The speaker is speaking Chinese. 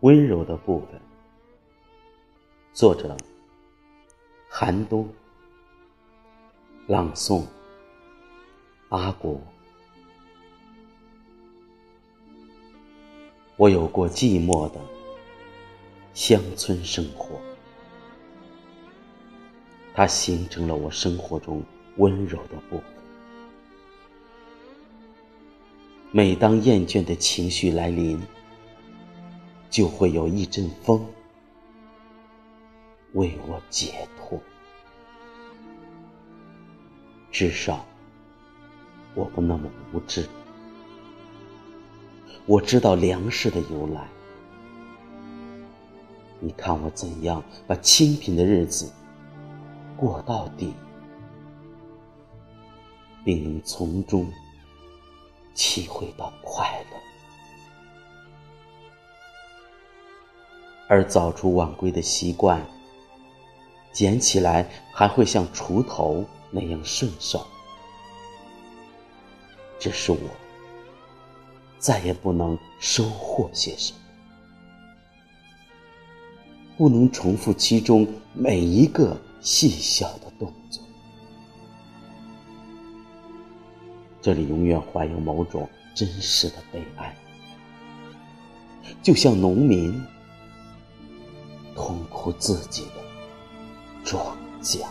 温柔的部分。作者：寒冬。朗诵：阿国。我有过寂寞的乡村生活，它形成了我生活中温柔的部分。每当厌倦的情绪来临，就会有一阵风为我解脱。至少，我不那么无知。我知道粮食的由来。你看我怎样把清贫的日子过到底，并能从中。体会到快乐，而早出晚归的习惯，捡起来还会像锄头那样顺手。只是我再也不能收获些什么，不能重复其中每一个细小的动作。这里永远怀有某种真实的悲哀，就像农民痛苦自己的庄稼。